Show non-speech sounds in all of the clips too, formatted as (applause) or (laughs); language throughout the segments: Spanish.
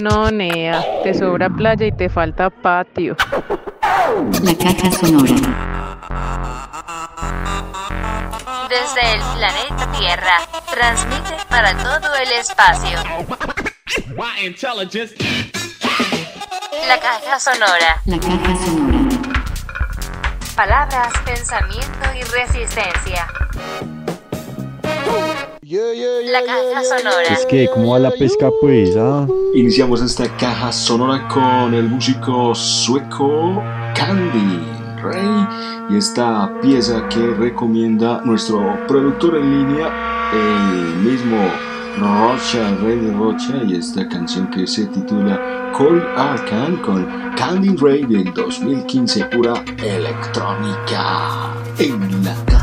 No, Nea, te sobra playa y te falta patio. La caja sonora. Desde el planeta Tierra, transmite para todo el espacio. La caja sonora. La caja sonora. Palabras, pensamiento y resistencia. La caja sonora. Es que, ¿cómo va la pesca, pues? Ah? Iniciamos esta caja sonora con el músico sueco Candy Rey y esta pieza que recomienda nuestro productor en línea, el mismo Rocha, Rey de Rocha, y esta canción que se titula Call Arcan con Candy Ray del 2015, pura electrónica en la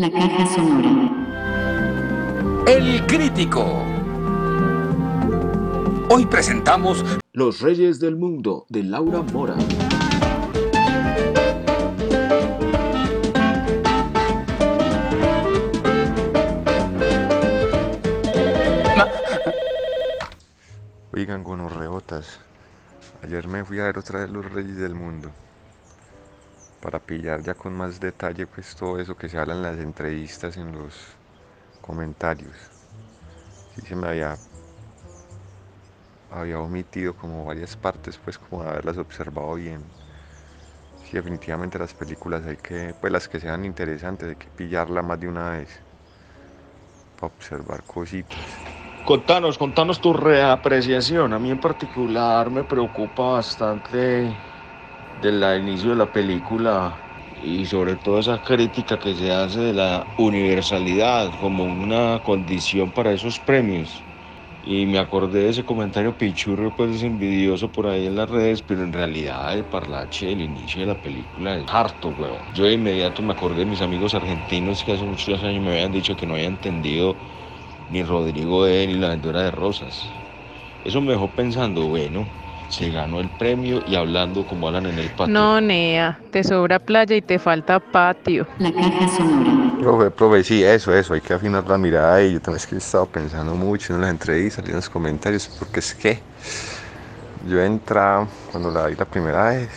La caja sonora. El crítico. Hoy presentamos Los Reyes del Mundo de Laura Mora. Oigan, gonorreotas. Ayer me fui a ver otra vez Los Reyes del Mundo. Para pillar ya con más detalle pues todo eso que se habla en las entrevistas, en los comentarios. Sí se me había había omitido como varias partes pues como de haberlas observado bien. Sí, definitivamente las películas hay que, pues las que sean interesantes, hay que pillarla más de una vez. Para observar cositas. Contanos, contanos tu reapreciación. A mí en particular me preocupa bastante del inicio de la película y sobre todo esa crítica que se hace de la universalidad como una condición para esos premios. Y me acordé de ese comentario pichurro, pues es envidioso por ahí en las redes, pero en realidad el parlache del inicio de la película es harto, weón. Yo de inmediato me acordé de mis amigos argentinos que hace muchos años me habían dicho que no había entendido ni Rodrigo E ni la aventura de Rosas. Eso me dejó pensando, bueno, se ganó el premio y hablando como hablan en el patio. No, Nea, te sobra playa y te falta patio. La caja sonora. Profe, profe, sí, eso, eso, hay que afinar la mirada y yo también es que he estado pensando mucho en las entrevistas y en los comentarios, porque es que yo entraba cuando la vi la primera vez,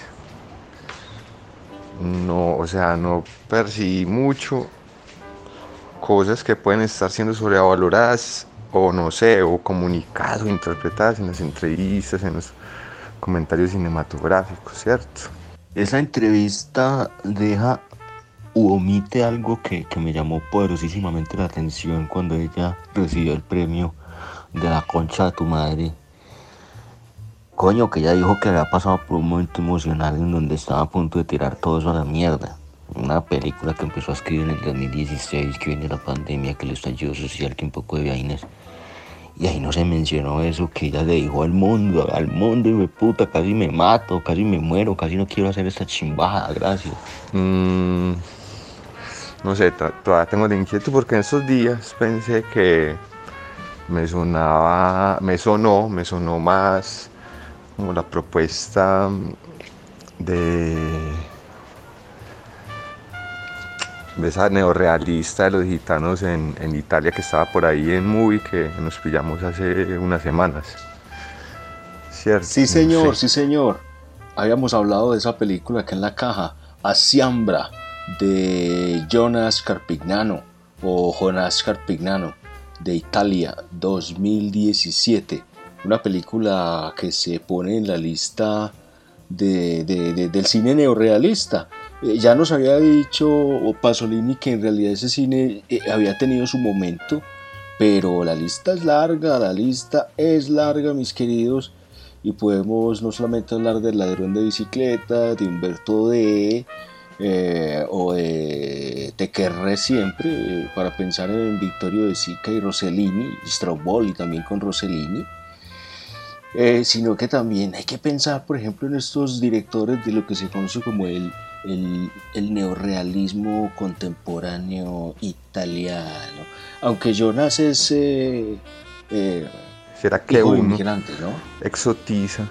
no, o sea, no percibí mucho cosas que pueden estar siendo sobrevaloradas o no sé, o comunicadas o interpretadas en las entrevistas, en los comentarios cinematográficos, ¿cierto? Esa entrevista deja u omite algo que, que, me llamó poderosísimamente la atención cuando ella recibió el premio de la concha de tu madre. Coño, que ella dijo que había pasado por un momento emocional en donde estaba a punto de tirar todo eso a la mierda. Una película que empezó a escribir en el 2016, que viene la pandemia, que el estallido social, que un poco de vainas. Y ahí no se mencionó eso que ella le dijo al mundo, al mundo, y me puta, casi me mato, casi me muero, casi no quiero hacer esta chimbada, gracias. Mm, no sé, todavía tengo la inquietud porque en esos días pensé que me sonaba, me sonó, me sonó más como la propuesta de, de esa neorrealista de los gitanos en, en, Italia que estaba por ahí en Movie que nos pillamos hace unas semanas. ¿Cierto? Sí, señor, no sé. sí, señor. Habíamos hablado de esa película acá en la caja, Asiambra, de Jonas Carpignano o Jonas Carpignano de Italia 2017 una película que se pone en la lista de, de, de, del cine neorealista eh, ya nos había dicho Pasolini que en realidad ese cine eh, había tenido su momento pero la lista es larga la lista es larga mis queridos y podemos no solamente hablar del ladrón de bicicleta de Humberto D eh, o de Te querré siempre, para pensar en Vittorio De Sica y Rossellini, Stromboli también con Rossellini, sino que también hay que pensar, por ejemplo, en estos directores de lo que se conoce como el, el, el neorealismo contemporáneo italiano, aunque Jonas es... ¿Será que uno ¿no? exotiza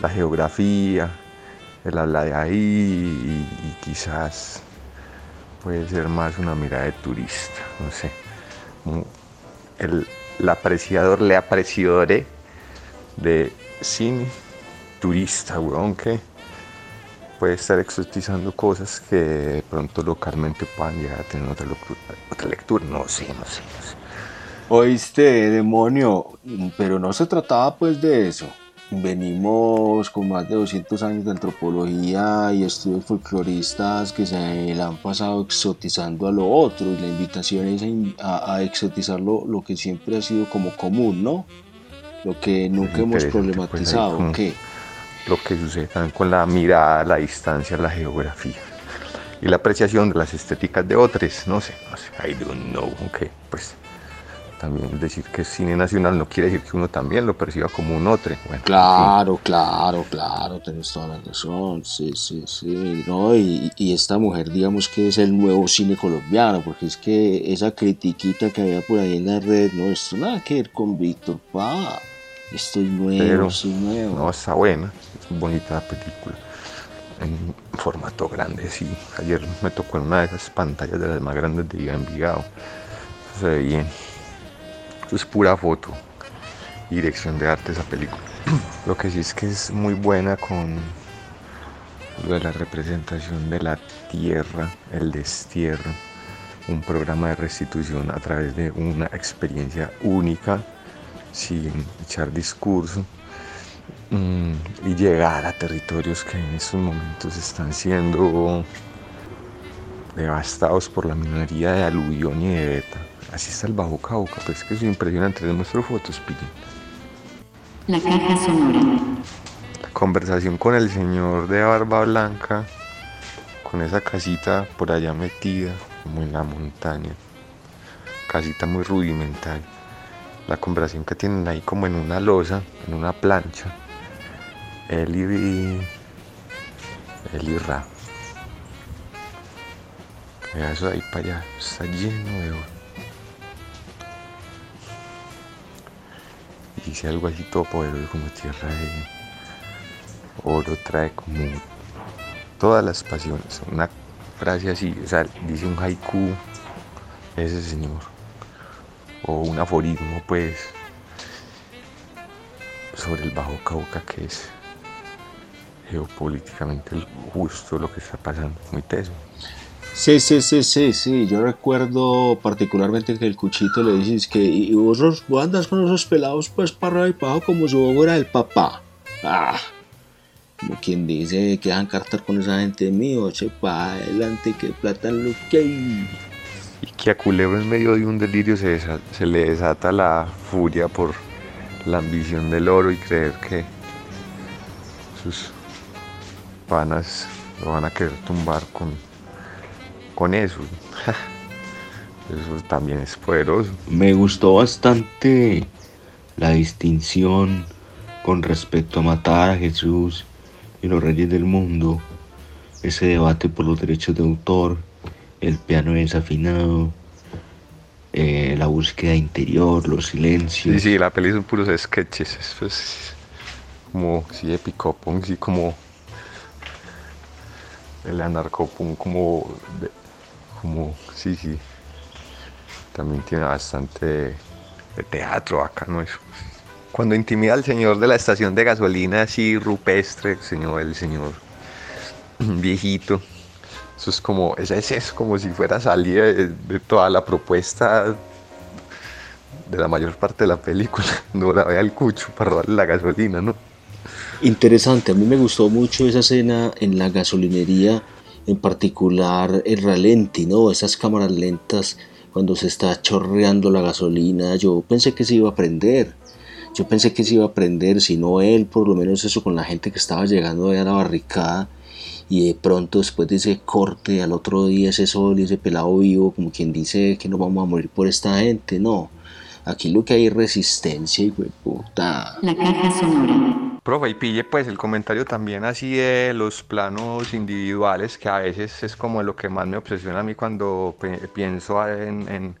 la geografía, él habla de ahí y, y, quizás puede ser más una mirada de turista, no sé. El, el apreciador, le apreciadore de cine turista, weón, que puede estar exotizando cosas que de pronto localmente puedan llegar a tener otra lectura, otra lectura. no sé, no sé, no sé. Oíste, demonio, pero no se trataba pues de eso venimos con más de 200 años de antropología y estudios folcloristas que se le han pasado exotizando a lo otro y la invitación es a, a exotizar lo, lo, que siempre ha sido como común, ¿no? Lo que nunca hemos problematizado, pues ¿qué? Lo que sucede también con la mirada, la distancia, la geografía y la apreciación de las estéticas de otros, no sé, no sé, I don't know, ok, pues también decir que es cine nacional no quiere decir que uno también lo perciba como un otro. Claro, claro, claro, tenés toda la razón, sí, sí, sí, ¿no? Y, esta mujer, digamos que es el nuevo cine colombiano, porque es que esa critiquita que había por ahí en la red, no, esto nada que ver con Víctor, pa, esto es nuevo, Pero, esto es nuevo. No, está buena, es bonita la película. En formato grande, sí. Ayer me tocó en una de esas pantallas de las más grandes de Envigado. Se ve bien. Eso es pura foto. Dirección de arte esa película. (clears throat) Lo que sí es que es muy buena con lo de la representación de la tierra, el destierro, un programa de restitución a través de una experiencia única, sin echar discurso mm, y llegar a territorios que en estos momentos están siendo devastados por la minería de aluvión y de beta. Así está el Bajo Cauca, pues es que es impresionante. Les muestro fotos, pillen. La caja sonora. La conversación con el señor de barba blanca, con esa casita por allá metida, como en la montaña. Casita muy rudimentaria. La conversación que tienen ahí como en una losa, en una plancha. Él y... Él y Ra. Vea eso de ahí para allá, está lleno de oro. Y dice algo así todo poderoso como tierra de oro trae como todas las pasiones. Una frase así, o sea, dice un haiku ese señor. O un aforismo pues sobre el Bajo Cauca que es geopolíticamente justo lo que está pasando, muy teso. Sí, sí, sí, sí, sí. Yo recuerdo particularmente que el cuchito le dices que y vos, vos andas con esos pelados pues para arriba y para como si vos fuera el papá. Ah, como quien dice que dejan cartar con esa gente mío, che, pa' adelante, que plata lo que hay. Y que a Culebro en medio de un delirio se, le desata la furia por la ambición del oro y creer que sus panas lo van a querer tumbar con, con eso. (laughs) Eso también es poderoso. Me gustó bastante la distinción con respecto a matar a Jesús y los reyes del mundo, ese debate por los derechos de autor, el piano desafinado, eh, la búsqueda interior, los silencios. Sí, sí, la peli son puros sketches. Eso es como, sí, épico, punk, sí, como el anarcopunk, como, como, sí, sí. También tiene bastante de, de teatro acá, ¿no? Eso. Cuando intimida al señor de la estación de gasolina, así rupestre, el señor, el señor (clears throat) viejito. Eso es como, es, es como si fuera salida de, de toda la propuesta de la mayor parte de la película, (laughs) no la ve al cucho para robarle la gasolina, ¿no? Interesante, a mí me gustó mucho esa escena en la gasolinería, en particular el ralenti, ¿no? Esas cámaras lentas cuando se está chorreando la gasolina. Yo pensé que se iba a prender. Yo pensé que se iba a prender, si no él, por lo menos eso con la gente que estaba llegando ahí a la barricada. Y de pronto, después de ese corte, al otro día ese sol y ese pelado vivo, como quien dice que no vamos a morir por esta gente, no. Aquí lo que hay es resistencia, y puta. La caja sonora. Profe, y pille pues el comentario también así de los planos individuales, que a veces es como lo que más me obsesiona a mí cuando pienso en, en-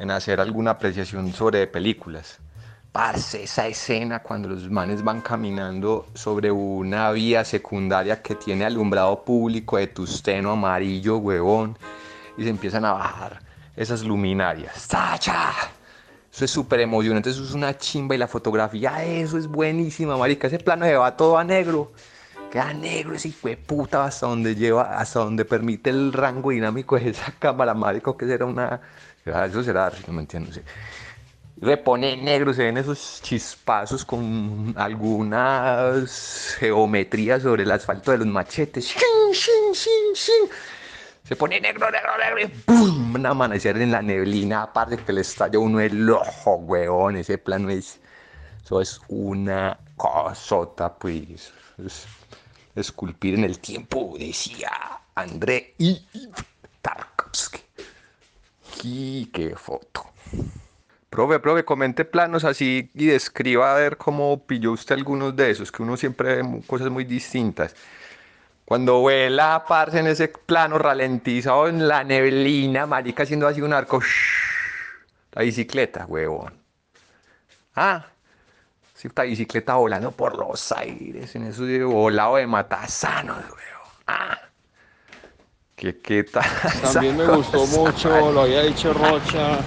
en hacer alguna apreciación sobre películas. Parce, esa escena cuando los manes van caminando sobre una vía secundaria que tiene alumbrado público de tusteno amarillo, huevón, y se empiezan a bajar esas luminarias. ¡Tacha! Eso es súper emocionante, eso es una chimba y la fotografía eso es buenísima, marica. Ese plano se va todo a negro. Queda negro ese hijo de puta hasta donde lleva, hasta donde permite el rango dinámico de esa cámara, marico, que será una... será- Eso será, no me entiendo. sí. Repone negro, se ven esos chispazos con algunas geometrías sobre el asfalto de los machetes. Se pone negro, negro, negro y ¡pum! Un amanecer en la neblina, aparte que le estalla uno el ojo, weón. Ese plano es. Eso es una cosota, pues. Es esculpir en el tiempo, decía André I. Tarkovsky. Y qué foto. Profe, profe, comente planos así y describa a ver cómo pilló usted algunos de esos, que uno siempre ve mu- cosas muy distintas. Cuando vuela, parce, en ese plano ralentizado en la neblina, marica haciendo así un arco. La bicicleta, huevón. Ah, sí, esta bicicleta volando por los aires, en eso de volado de matasanos, huevón. Ah, qué, qué tal. (laughs) También me gustó cosa, mucho, lo había dicho Rocha,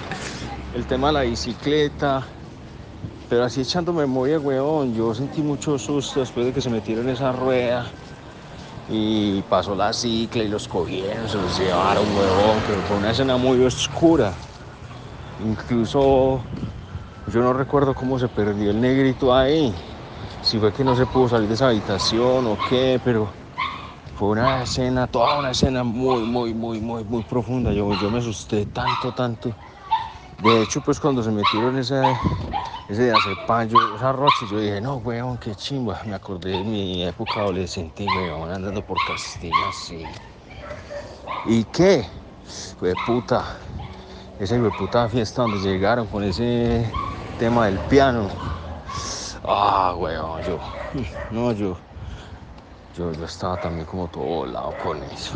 el tema de la bicicleta. Pero así echando memoria, weón, yo sentí mucho susto después de que se metieron esa rueda. Y pasó la cicla y los cogieron, se los llevaron, weón, pero fue una escena muy oscura. Incluso yo no recuerdo cómo se perdió el negrito ahí. Si fue que no se pudo salir de esa habitación o qué, pero fue una escena, toda una escena muy, muy, muy, muy, muy profunda. Yo, yo me asusté tanto, tanto. De hecho, pues cuando se metieron ese, ese de acepán, yo, esa rocha, yo dije, no, weón, qué chimba. Me acordé de mi época adolescente, weón, andando por Castilla, así. ¿Y qué? Fue puta. Esa fue puta fiesta donde llegaron con ese tema del piano. Ah, weón, yo, no, yo, yo, yo estaba también como todo volado con eso.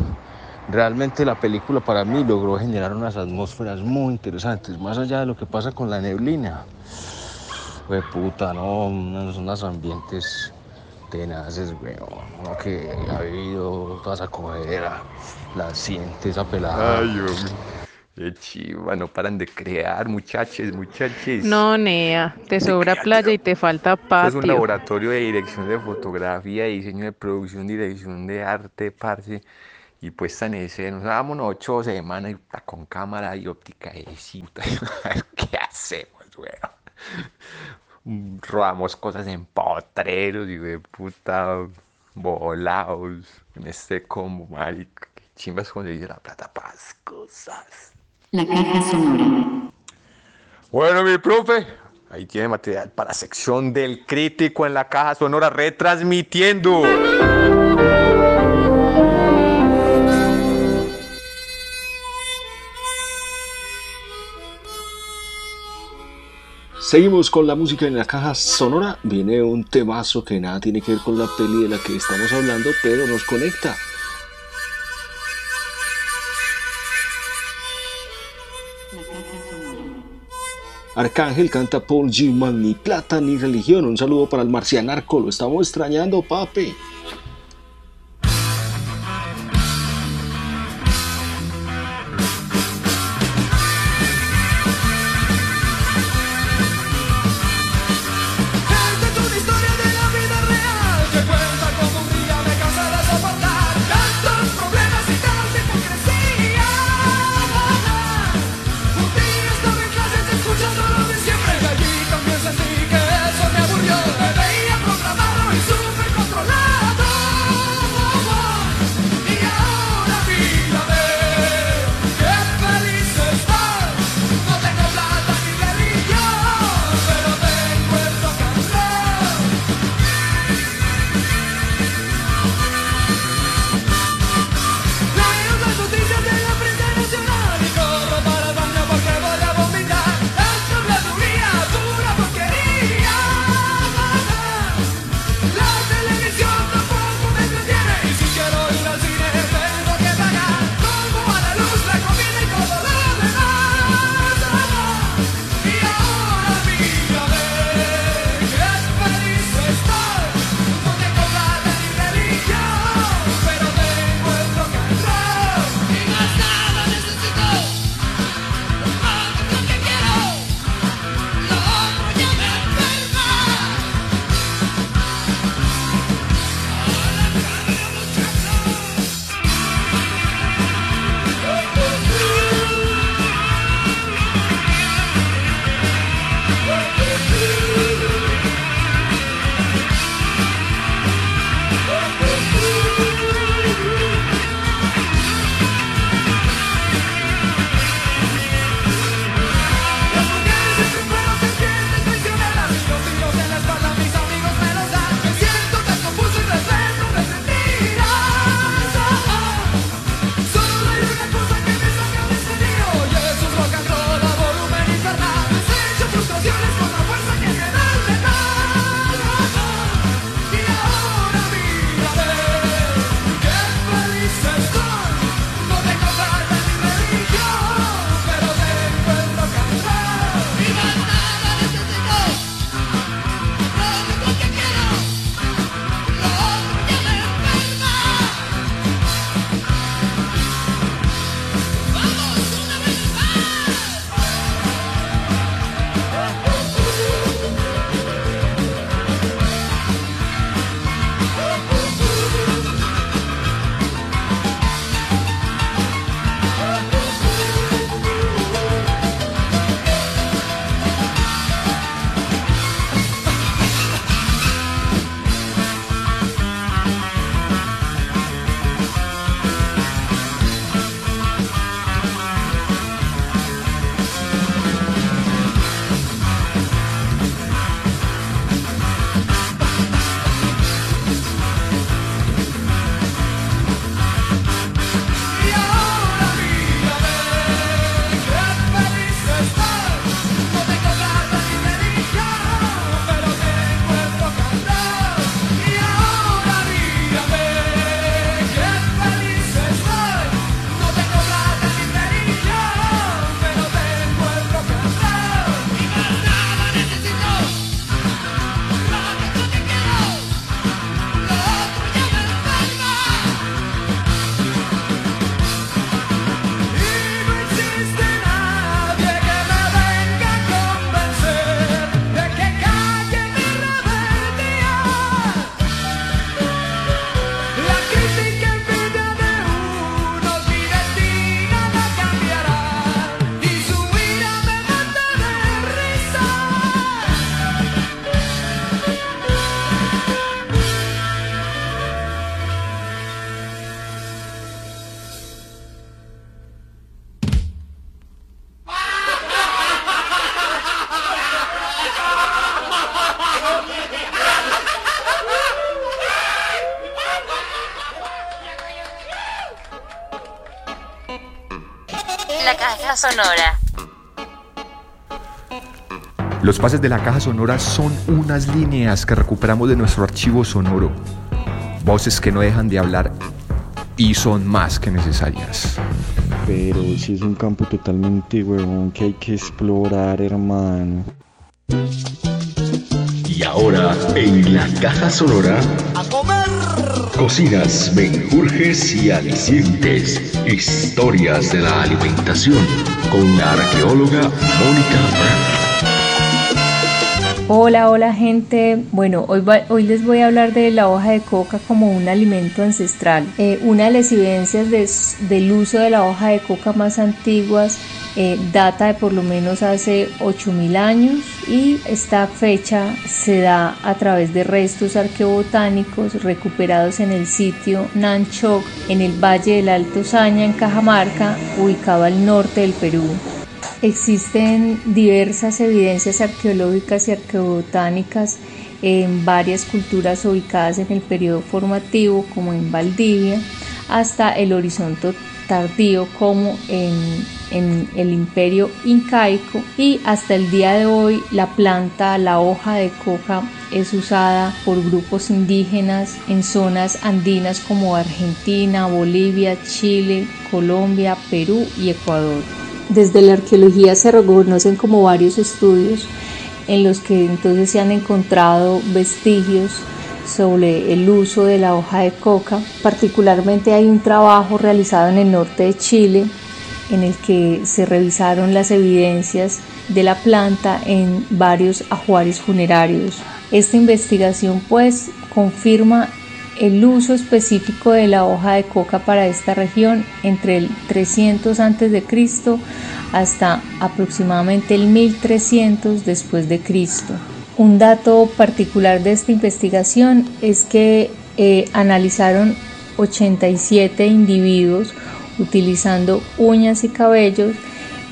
Realmente la película para mí logró generar unas atmósferas muy interesantes, más allá de lo que pasa con la neblina. Fue puta, ¿no? Unos, unos ambientes tenaces, weón. Uno que ha vivido toda esa cogedera, la siente esa pelada. Ay, hombre. Qué chiva, no paran de crear, muchachos, muchachos. No, Nea, te sobra playa y te falta Esto es un patio. laboratorio de dirección de fotografía, diseño de producción, dirección de arte, parce, y puesta en escena. O sea, vámonos ocho semanas y con cámara y óptica de puta, (laughs) ¿Qué hacemos, weón? (laughs) Robamos cosas en potreros y de puta volados en este combo, marica. Chimbas conseguir la plata para las cosas. La caja sonora. Bueno, mi profe, ahí tiene material para sección del crítico en la caja sonora retransmitiendo. Seguimos con la música en la caja sonora. Viene un temazo que nada tiene que ver con la peli de la que estamos hablando, pero nos conecta. Arcángel canta Paul Gilman, ni plata ni religión. Un saludo para el marcianarco, lo estamos extrañando, papi. Caja sonora. Los pases de la caja sonora son unas líneas que recuperamos de nuestro archivo sonoro. Voces que no dejan de hablar y son más que necesarias. Pero si es un campo totalmente huevón que hay que explorar, hermano. Y ahora, en la caja sonora, cocinas, menjurjes y alicientes. Historias de la alimentación con la arqueóloga Mónica. Hola, hola gente. Bueno, hoy, les voy a hablar de la hoja de coca como un alimento ancestral. Eh, una de las evidencias del uso de la hoja de coca más antiguas eh, data de por lo menos hace 8000 años y esta fecha se da a través de restos arqueobotánicos recuperados en el sitio Nanchoc en el Valle del Alto Saña en Cajamarca, ubicado al norte del Perú. Existen diversas evidencias arqueológicas y arqueobotánicas en varias culturas ubicadas en el periodo formativo, como en Valdivia, hasta el horizonte tardío, como en, en el imperio incaico, y hasta el día de hoy la planta, la hoja de coca, es usada por grupos indígenas en zonas andinas como Argentina, Bolivia, Chile, Colombia, Perú y Ecuador. Desde la arqueología se reconocen como varios estudios en los que entonces se han encontrado vestigios sobre el uso de la hoja de coca. Particularmente hay un trabajo realizado en el norte de Chile en el que se revisaron las evidencias de la planta en varios ajuares funerarios. Esta investigación pues confirma el uso específico de la hoja de coca para esta región entre el 300 a.C. hasta aproximadamente el 1300 después de Cristo. Un dato particular de esta investigación es que eh, analizaron 87 individuos utilizando uñas y cabellos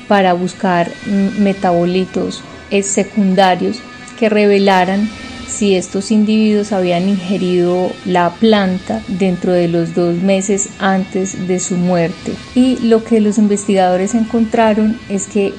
para buscar mm, metabolitos eh, secundarios que revelaran si estos individuos habían ingerido la planta dentro de los dos meses antes de su muerte. Y lo que los investigadores encontraron es que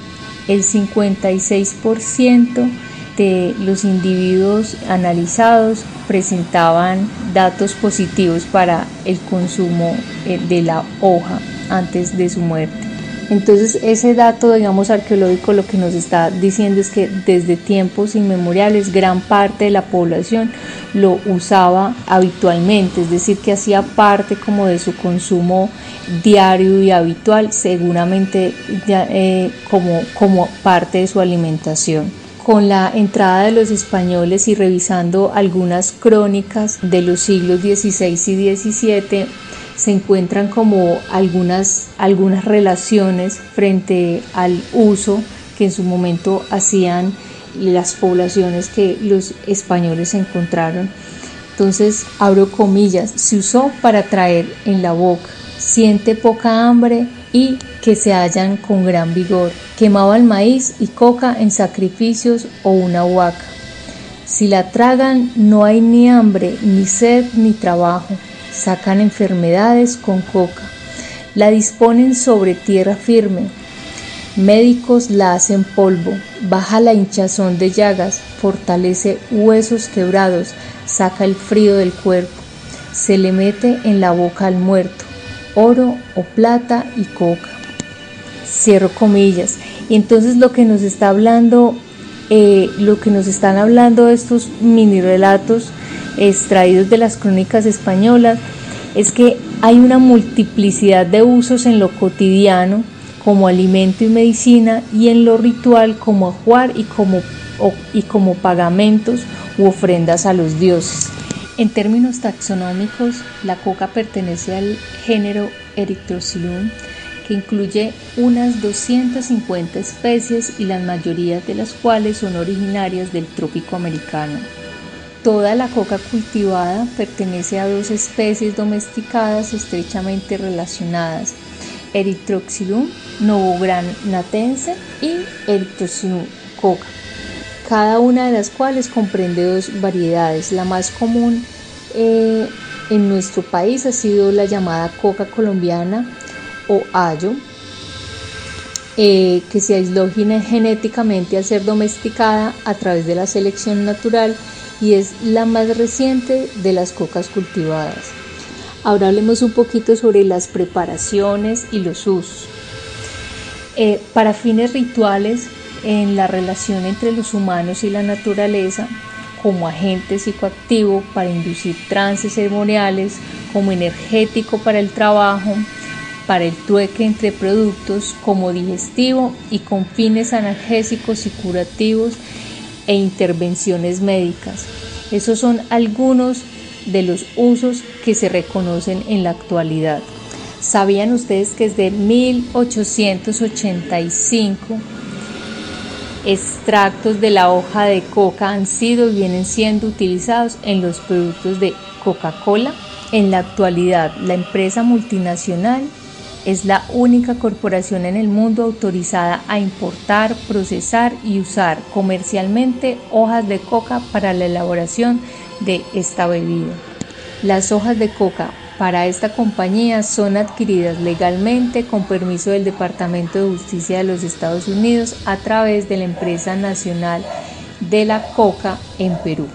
el 56% de los individuos analizados presentaban datos positivos para el consumo eh, de la hoja antes de su muerte. Entonces ese dato, digamos, arqueológico lo que nos está diciendo es que desde tiempos inmemoriales gran parte de la población lo usaba habitualmente, es decir, que hacía parte como de su consumo diario y habitual, seguramente ya, eh, como, como parte de su alimentación con la entrada de los españoles y revisando algunas crónicas de los siglos XVI y XVII, se encuentran como algunas, algunas relaciones frente al uso que en su momento hacían las poblaciones que los españoles encontraron. Entonces, abro comillas, se usó para traer en la boca, siente poca hambre y que se hallan con gran vigor. Quemaban maíz y coca en sacrificios o una huaca. Si la tragan no hay ni hambre, ni sed, ni trabajo. Sacan enfermedades con coca. La disponen sobre tierra firme. Médicos la hacen polvo. Baja la hinchazón de llagas. Fortalece huesos quebrados. Saca el frío del cuerpo. Se le mete en la boca al muerto. Oro o plata y coca cierro comillas. Y entonces lo que nos está hablando, eh, lo que nos están hablando estos mini relatos extraídos de las crónicas españolas, es que hay una multiplicidad de usos en lo cotidiano como alimento y medicina y en lo ritual como ajuar y como, o, y como pagamentos u ofrendas a los dioses. En términos taxonómicos, la coca pertenece al género Erythrocilum, que incluye unas 250 especies y la mayoría de las cuales son originarias del trópico americano. Toda la coca cultivada pertenece a dos especies domesticadas estrechamente relacionadas, Erythrocilum novogranatense y Erythrocilum coca, cada una de las cuales comprende dos variedades. La más común eh, en nuestro país ha sido la llamada coca colombiana o ayo, eh, que se aisló genéticamente al ser domesticada a través de la selección natural y es la más reciente de las cocas cultivadas. Ahora hablemos un poquito sobre las preparaciones y los usos. Eh, para fines rituales, en la relación entre los humanos y la naturaleza, como agente psicoactivo para inducir trances ceremoniales, como energético para el trabajo, para el trueque entre productos, como digestivo y con fines analgésicos y curativos e intervenciones médicas. Esos son algunos de los usos que se reconocen en la actualidad. ¿Sabían ustedes que desde 1885 extractos de la hoja de coca han sido y vienen siendo utilizados en los productos de Coca-Cola? En la actualidad, la empresa multinacional es la única corporación en el mundo autorizada a importar, procesar y usar comercialmente hojas de coca para la elaboración de esta bebida. Las hojas de coca para esta compañía son adquiridas legalmente con permiso del Departamento de Justicia de los Estados Unidos a través de la empresa nacional de la coca en Perú.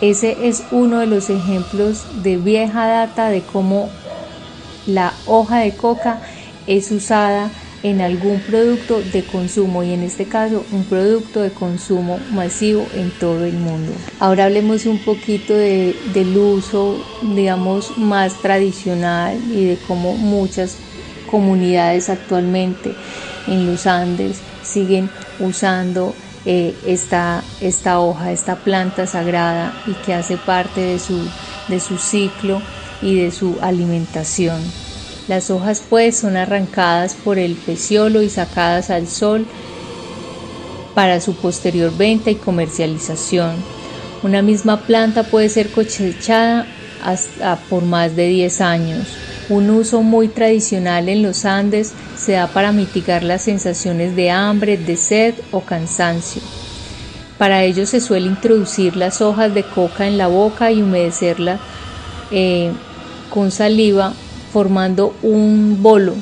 Ese es uno de los ejemplos de vieja data de cómo la hoja de coca es usada en algún producto de consumo y en este caso un producto de consumo masivo en todo el mundo. Ahora hablemos un poquito de, del uso, digamos, más tradicional y de cómo muchas comunidades actualmente en los Andes siguen usando eh, esta, esta hoja, esta planta sagrada y que hace parte de su, de su ciclo y de su alimentación. Las hojas pues son arrancadas por el peciolo y sacadas al sol para su posterior venta y comercialización. Una misma planta puede ser cosechada hasta por más de 10 años. Un uso muy tradicional en los Andes se da para mitigar las sensaciones de hambre, de sed o cansancio. Para ello se suele introducir las hojas de coca en la boca y humedecerla eh, con saliva formando un bolo,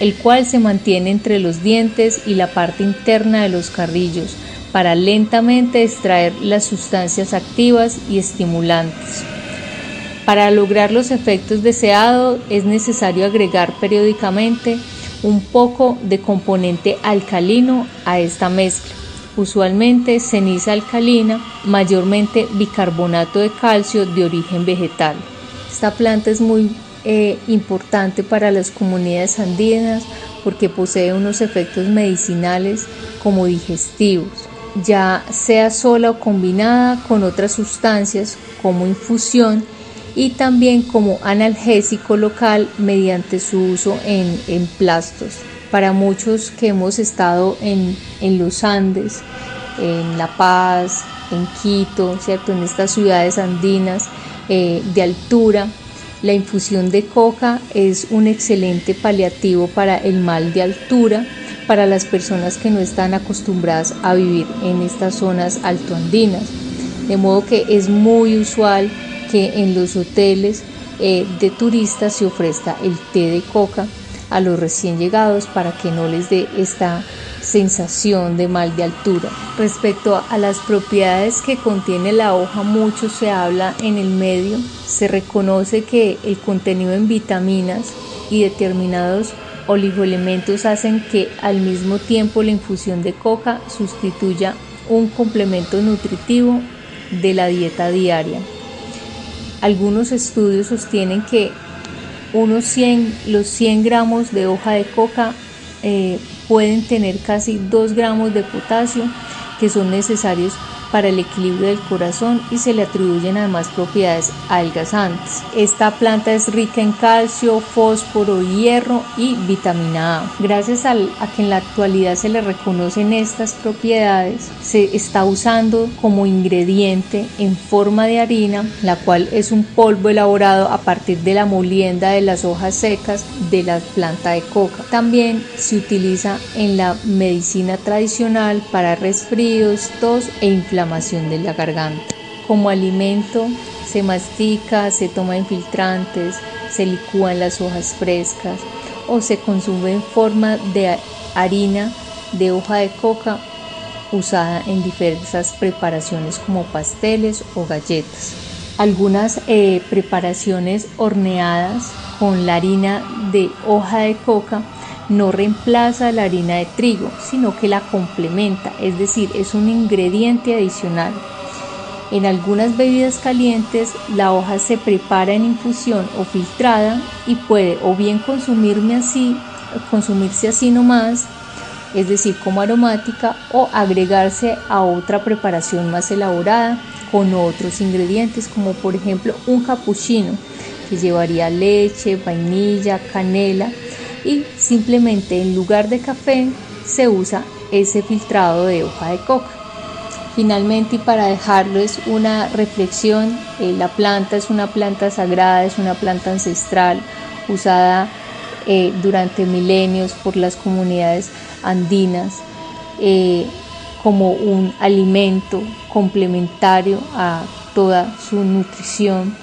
el cual se mantiene entre los dientes y la parte interna de los carrillos para lentamente extraer las sustancias activas y estimulantes. Para lograr los efectos deseados es necesario agregar periódicamente un poco de componente alcalino a esta mezcla, usualmente ceniza alcalina, mayormente bicarbonato de calcio de origen vegetal. Esta planta es muy eh, importante para las comunidades andinas porque posee unos efectos medicinales como digestivos, ya sea sola o combinada con otras sustancias como infusión y también como analgésico local mediante su uso en, en plastos. Para muchos que hemos estado en, en los Andes, en La Paz, en Quito, ¿cierto? en estas ciudades andinas eh, de altura, la infusión de coca es un excelente paliativo para el mal de altura para las personas que no están acostumbradas a vivir en estas zonas altoandinas. De modo que es muy usual que en los hoteles eh, de turistas se ofrezca el té de coca a los recién llegados para que no les dé esta sensación de mal de altura. Respecto a las propiedades que contiene la hoja, mucho se habla en el medio. Se reconoce que el contenido en vitaminas y determinados oligoelementos hacen que al mismo tiempo la infusión de coca sustituya un complemento nutritivo de la dieta diaria. Algunos estudios sostienen que unos 100, los 100 gramos de hoja de coca eh, pueden tener casi 2 gramos de potasio que son necesarios para el equilibrio del corazón y se le atribuyen además propiedades adelgazantes. Esta planta es rica en calcio, fósforo, hierro y vitamina A. Gracias a que en la actualidad se le reconocen estas propiedades, se está usando como ingrediente en forma de harina, la cual es un polvo elaborado a partir de la molienda de las hojas secas de la planta de coca. También se utiliza en la medicina tradicional para resfríos, tos e inflamación de la garganta. Como alimento se mastica, se toma infiltrantes, se licúan las hojas frescas o se consume en forma de harina de hoja de coca usada en diversas preparaciones como pasteles o galletas. Algunas eh, preparaciones horneadas con la harina de hoja de coca no reemplaza la harina de trigo, sino que la complementa, es decir, es un ingrediente adicional. En algunas bebidas calientes la hoja se prepara en infusión o filtrada y puede o bien consumirme así, consumirse así nomás, es decir, como aromática, o agregarse a otra preparación más elaborada con otros ingredientes, como por ejemplo un cappuccino, que llevaría leche, vainilla, canela y simplemente en lugar de café se usa ese filtrado de hoja de coca. Finalmente, y para dejarles una reflexión, eh, la planta es una planta sagrada, es una planta ancestral usada eh, durante milenios por las comunidades andinas eh, como un alimento complementario a toda su nutrición.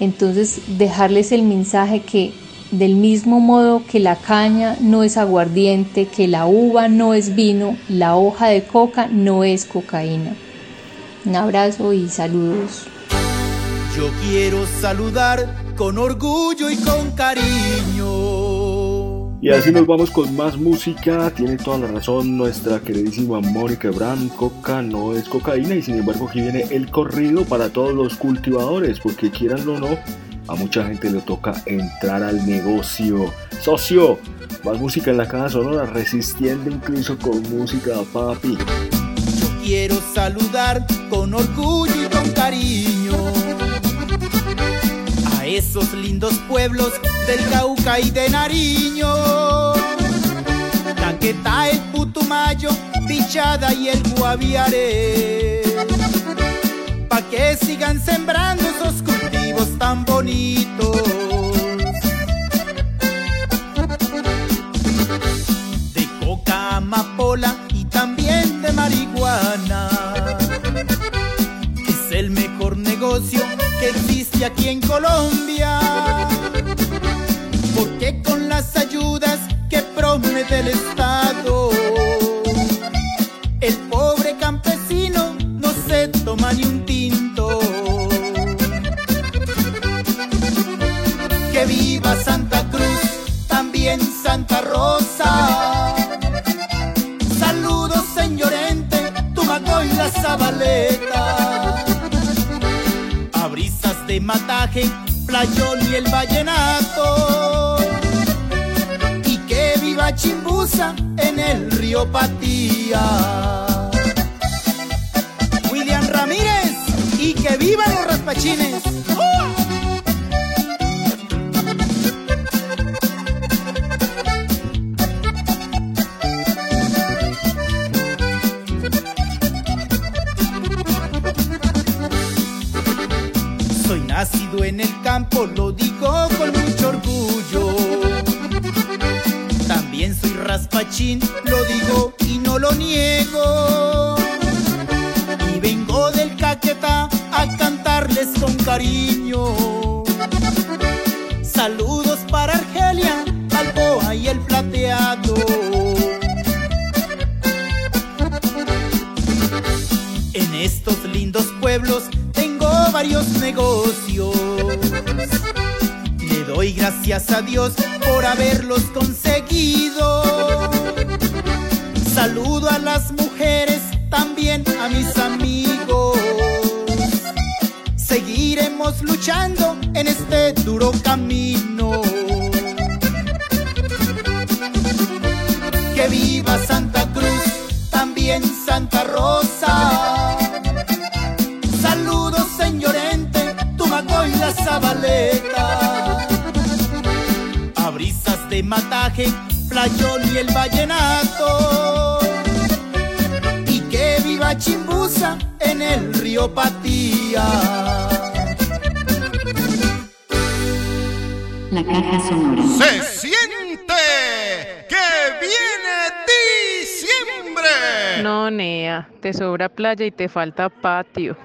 Entonces, dejarles el mensaje que del mismo modo que la caña no es aguardiente, que la uva no es vino, la hoja de coca no es cocaína. Un abrazo y saludos. Yo quiero saludar con orgullo y con cariño. Y así nos vamos con más música. Tiene toda la razón nuestra queridísima Mónica Bram. Coca no es cocaína y sin embargo aquí viene el corrido para todos los cultivadores porque quieranlo o no, a mucha gente le toca entrar al negocio. Socio, más música en la caja sonora, resistiendo incluso con música, papi. Yo quiero saludar con orgullo y con cariño a esos lindos pueblos del Cauca y de Nariño. Caquetá, el Putumayo, Pichada y el Guaviare. Que sigan sembrando esos cultivos tan bonitos. De coca, amapola y también de marihuana. Es el mejor negocio que existe aquí en Colombia. Porque con y el vallenato. Y que viva Chimbusa en el río Patía. William Ramírez y que vivan los raspachines. Lo digo y no lo niego. Y vengo del Caquetá a cantarles con cariño. Saludos para Argelia, Balboa y el plateado. En estos lindos pueblos tengo varios negocios. Le doy gracias a Dios por haberlos conseguido. Que viva Santa Cruz, también Santa Rosa. Saludos, señorente, Tumaco y la Zabaleta. A brisas de mataje, playón y el vallenato. Y que viva Chimbusa en el río Patía. La caja sonora. Se siente que viene diciembre. No, Nea, te sobra playa y te falta patio.